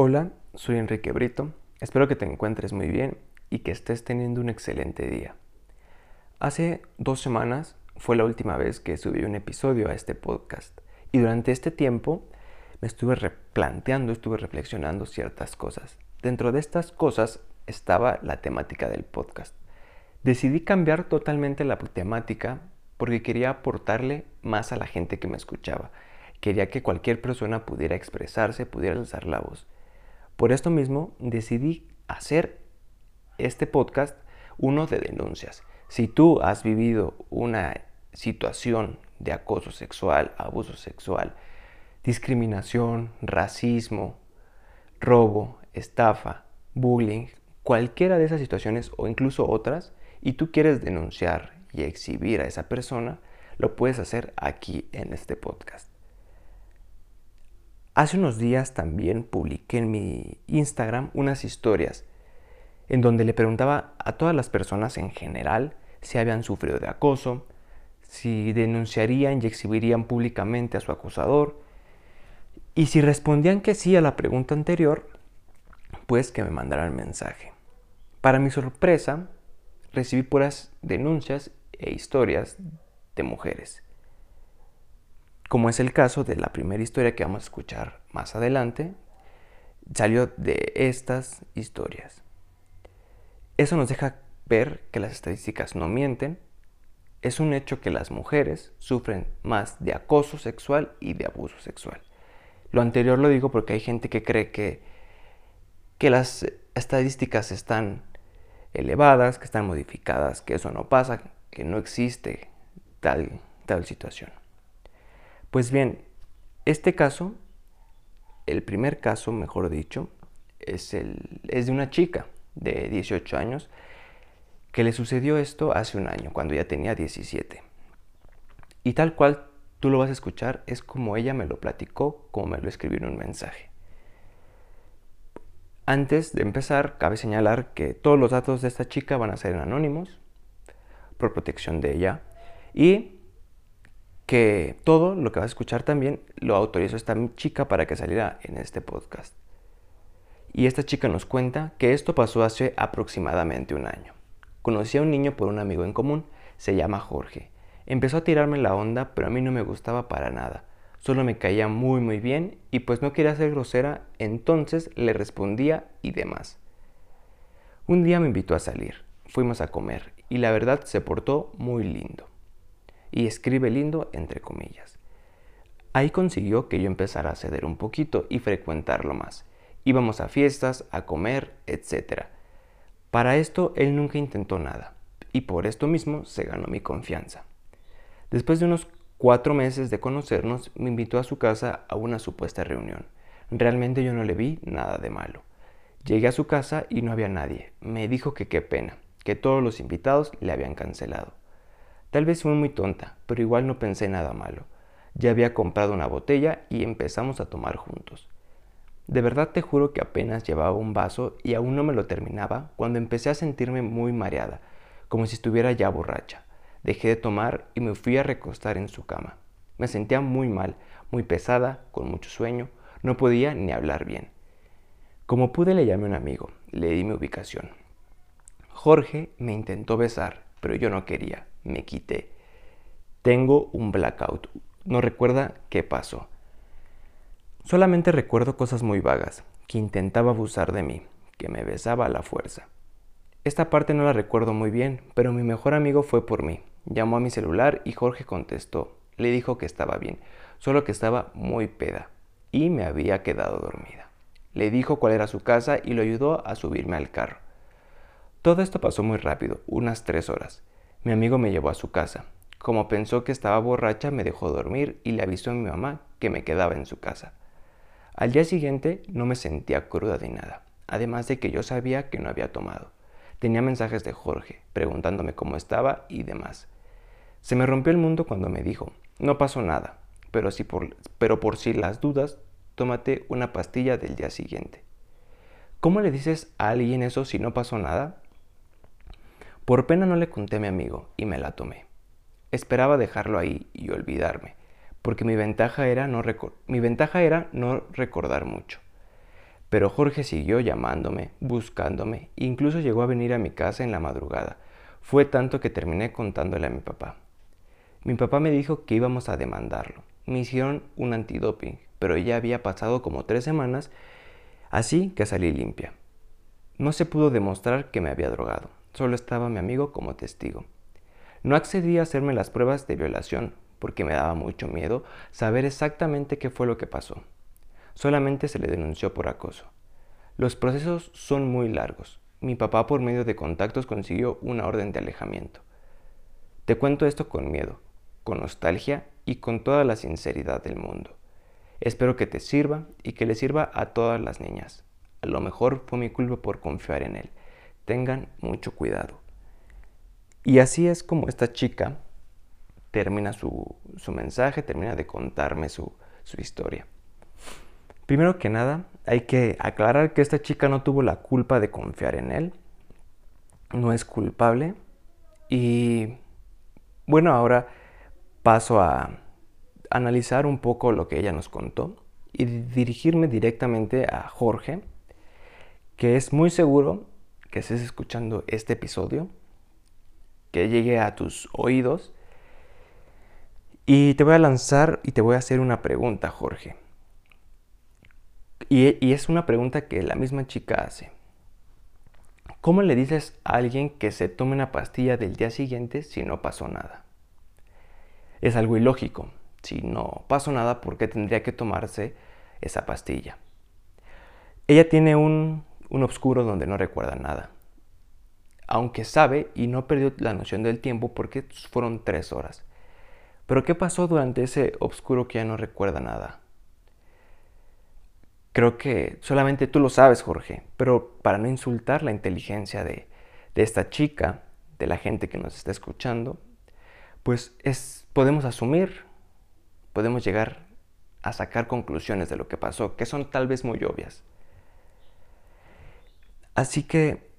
Hola, soy Enrique Brito. Espero que te encuentres muy bien y que estés teniendo un excelente día. Hace dos semanas fue la última vez que subí un episodio a este podcast y durante este tiempo me estuve replanteando, estuve reflexionando ciertas cosas. Dentro de estas cosas estaba la temática del podcast. Decidí cambiar totalmente la temática porque quería aportarle más a la gente que me escuchaba. Quería que cualquier persona pudiera expresarse, pudiera alzar la voz. Por esto mismo decidí hacer este podcast uno de denuncias. Si tú has vivido una situación de acoso sexual, abuso sexual, discriminación, racismo, robo, estafa, bullying, cualquiera de esas situaciones o incluso otras, y tú quieres denunciar y exhibir a esa persona, lo puedes hacer aquí en este podcast. Hace unos días también publiqué en mi Instagram unas historias en donde le preguntaba a todas las personas en general si habían sufrido de acoso, si denunciarían y exhibirían públicamente a su acusador, y si respondían que sí a la pregunta anterior, pues que me mandaran mensaje. Para mi sorpresa, recibí puras denuncias e historias de mujeres como es el caso de la primera historia que vamos a escuchar más adelante, salió de estas historias. Eso nos deja ver que las estadísticas no mienten. Es un hecho que las mujeres sufren más de acoso sexual y de abuso sexual. Lo anterior lo digo porque hay gente que cree que, que las estadísticas están elevadas, que están modificadas, que eso no pasa, que no existe tal, tal situación. Pues bien, este caso, el primer caso, mejor dicho, es, el, es de una chica de 18 años que le sucedió esto hace un año, cuando ya tenía 17. Y tal cual tú lo vas a escuchar, es como ella me lo platicó, como me lo escribió en un mensaje. Antes de empezar, cabe señalar que todos los datos de esta chica van a ser anónimos, por protección de ella, y que todo lo que vas a escuchar también lo autorizó esta chica para que saliera en este podcast. Y esta chica nos cuenta que esto pasó hace aproximadamente un año. Conocí a un niño por un amigo en común, se llama Jorge. Empezó a tirarme la onda, pero a mí no me gustaba para nada. Solo me caía muy muy bien y pues no quería ser grosera, entonces le respondía y demás. Un día me invitó a salir, fuimos a comer y la verdad se portó muy lindo y escribe lindo entre comillas. Ahí consiguió que yo empezara a ceder un poquito y frecuentarlo más. Íbamos a fiestas, a comer, etc. Para esto él nunca intentó nada y por esto mismo se ganó mi confianza. Después de unos cuatro meses de conocernos, me invitó a su casa a una supuesta reunión. Realmente yo no le vi nada de malo. Llegué a su casa y no había nadie. Me dijo que qué pena, que todos los invitados le habían cancelado. Tal vez fui muy tonta, pero igual no pensé nada malo. Ya había comprado una botella y empezamos a tomar juntos. De verdad te juro que apenas llevaba un vaso y aún no me lo terminaba cuando empecé a sentirme muy mareada, como si estuviera ya borracha. Dejé de tomar y me fui a recostar en su cama. Me sentía muy mal, muy pesada, con mucho sueño, no podía ni hablar bien. Como pude le llamé a un amigo, le di mi ubicación. Jorge me intentó besar, pero yo no quería me quité. Tengo un blackout. No recuerda qué pasó. Solamente recuerdo cosas muy vagas, que intentaba abusar de mí, que me besaba a la fuerza. Esta parte no la recuerdo muy bien, pero mi mejor amigo fue por mí. Llamó a mi celular y Jorge contestó. Le dijo que estaba bien, solo que estaba muy peda y me había quedado dormida. Le dijo cuál era su casa y lo ayudó a subirme al carro. Todo esto pasó muy rápido, unas tres horas. Mi amigo me llevó a su casa. Como pensó que estaba borracha, me dejó dormir y le avisó a mi mamá que me quedaba en su casa. Al día siguiente no me sentía cruda de nada, además de que yo sabía que no había tomado. Tenía mensajes de Jorge, preguntándome cómo estaba y demás. Se me rompió el mundo cuando me dijo, no pasó nada, pero, si por, pero por si las dudas, tómate una pastilla del día siguiente. ¿Cómo le dices a alguien eso si no pasó nada? Por pena no le conté a mi amigo y me la tomé. Esperaba dejarlo ahí y olvidarme, porque mi ventaja era no, recordar mucho. Pero Jorge siguió llamándome, buscándome, incluso llegó a venir a mi casa en la madrugada. Fue tanto que terminé contándole a mi papá. Mi papá me dijo que íbamos a demandarlo. Me hicieron un antidoping, pero ya había pasado como tres semanas, así que salí limpia. No se pudo demostrar que me había drogado, solo estaba mi amigo como testigo. No accedí a hacerme las pruebas de violación porque me daba mucho miedo saber exactamente qué fue lo que pasó. Solamente se le denunció por acoso. Los procesos son muy largos. Mi papá por medio de contactos consiguió una orden de alejamiento. Te cuento esto con miedo, con nostalgia y con toda la sinceridad del mundo. Espero que te sirva y que le sirva a todas las niñas. A lo mejor fue mi culpa por confiar en él. Tengan mucho cuidado. Y así es como esta chica termina su, mensaje, termina de contarme su, su historia. Primero que nada, hay que aclarar que esta chica no tuvo la culpa de confiar en él. No es culpable. Y bueno, ahora paso a analizar un poco lo que ella nos contó y dirigirme directamente a Jorge, que es muy seguro que estés escuchando este episodio, que llegue a tus oídos. Y te voy a lanzar y te voy a hacer una pregunta, Jorge. Y, es una pregunta que la misma chica hace. ¿Cómo le dices a alguien que se tome una pastilla del día siguiente si no pasó nada? Es algo ilógico. Si no pasó nada, ¿por qué tendría que tomarse esa pastilla? Ella tiene un, un oscuro donde no recuerda nada. Aunque sabe y no perdió la noción del tiempo porque fueron tres horas. Pero ¿qué pasó durante ese oscuro que ya no recuerda nada? Creo que solamente tú lo sabes, Jorge, pero para no insultar la inteligencia de, de esta chica, de la gente que nos está escuchando, pues es, podemos asumir, podemos llegar a sacar conclusiones de lo que pasó, que son tal vez muy obvias. Así que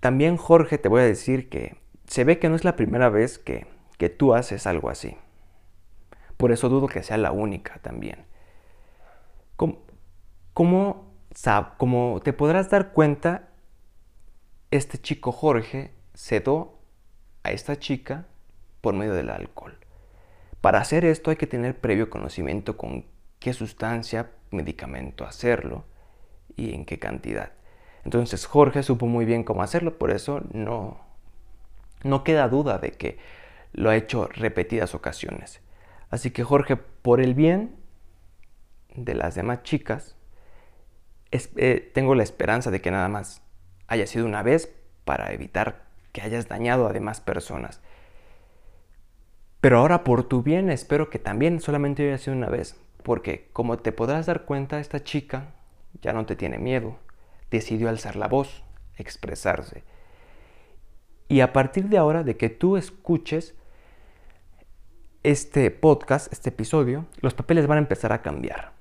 también Jorge te voy a decir que se ve que no es la primera vez que, que tú haces algo así. Por eso dudo que sea la única también. ¿Cómo, como te podrás dar cuenta, este chico Jorge cedó a esta chica por medio del alcohol. Para hacer esto hay que tener previo conocimiento con qué sustancia, medicamento hacerlo y en qué cantidad. Entonces Jorge supo muy bien cómo hacerlo, por eso no, no queda duda de que lo ha hecho repetidas ocasiones. Así que Jorge, por el bien de las demás chicas, eh, tengo la esperanza de que nada más haya sido una vez para evitar que hayas dañado a demás personas. Pero ahora por tu bien espero que también solamente haya sido una vez, porque como te podrás dar cuenta, esta chica ya no te tiene miedo, decidió alzar la voz, expresarse. Y a partir de ahora, de que tú escuches este podcast, este episodio, los papeles van a empezar a cambiar.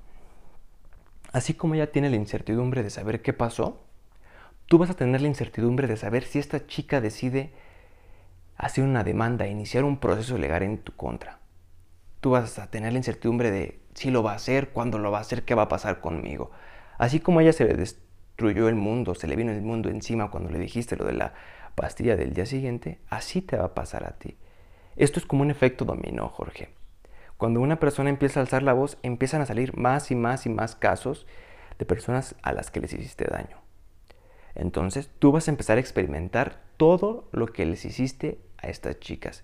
Así como ella tiene la incertidumbre de saber qué pasó, tú vas a tener la incertidumbre de saber si esta chica decide hacer una demanda, iniciar un proceso legal en tu contra. Tú vas a tener la incertidumbre de si lo va a hacer, cuándo lo va a hacer, qué va a pasar conmigo. Así como ella se le destruyó el mundo, se le vino el mundo encima cuando le dijiste lo de la pastilla del día siguiente, así te va a pasar a ti. Esto es como un efecto dominó, Jorge. Cuando una persona empieza a alzar la voz, empiezan a salir más y más y más casos de personas a las que les hiciste daño. Entonces tú vas a empezar a experimentar todo lo que les hiciste a estas chicas.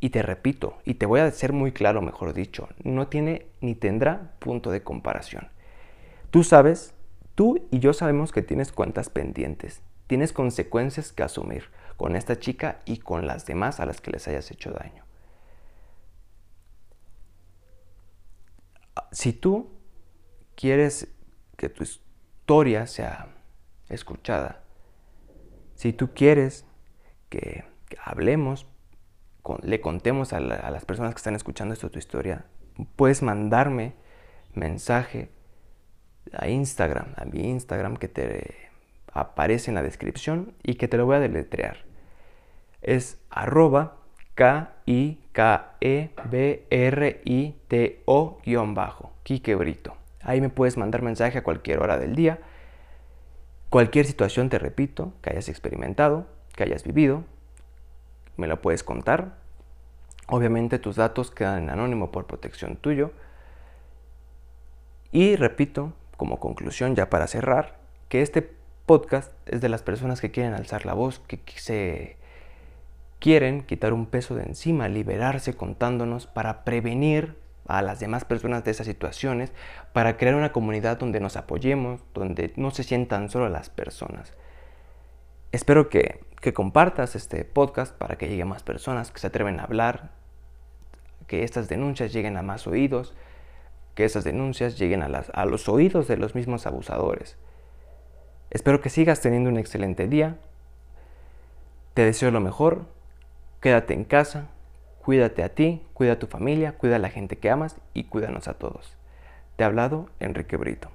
Y te repito, y te voy a ser muy claro, mejor dicho, no tiene ni tendrá punto de comparación. Tú sabes, tú y yo sabemos que tienes cuentas pendientes, tienes consecuencias que asumir con esta chica y con las demás a las que les hayas hecho daño. Si tú quieres que tu historia sea escuchada. Si tú quieres que, hablemos, le contemos a, las personas que están escuchando esto tu historia, puedes mandarme mensaje a Instagram, a mi Instagram que te aparece en la descripción y que te lo voy a deletrear. Es arroba K-I-K-E-B-R-I-T-O bajo, Quique Brito. Ahí me puedes mandar mensaje a cualquier hora del día. Cualquier situación, te repito, que hayas experimentado, que hayas vivido, me lo puedes contar. Obviamente tus datos quedan en anónimo por protección tuyo. Y repito, como conclusión ya para cerrar, que este podcast es de las personas que quieren alzar la voz, que se quieren quitar un peso de encima, liberarse contándonos para prevenir a las demás personas de esas situaciones, para crear una comunidad donde nos apoyemos, donde no se sientan solo las personas. Espero que, que compartas este podcast para que llegue a más personas, que se atreven a hablar, que estas denuncias lleguen a más oídos, que esas denuncias lleguen a, a los oídos de los mismos abusadores. Espero que sigas teniendo un excelente día. Te deseo lo mejor. Quédate en casa. Cuídate a ti, cuida a tu familia, cuida a la gente que amas y cuídanos a todos. Te ha hablado Enrique Brito.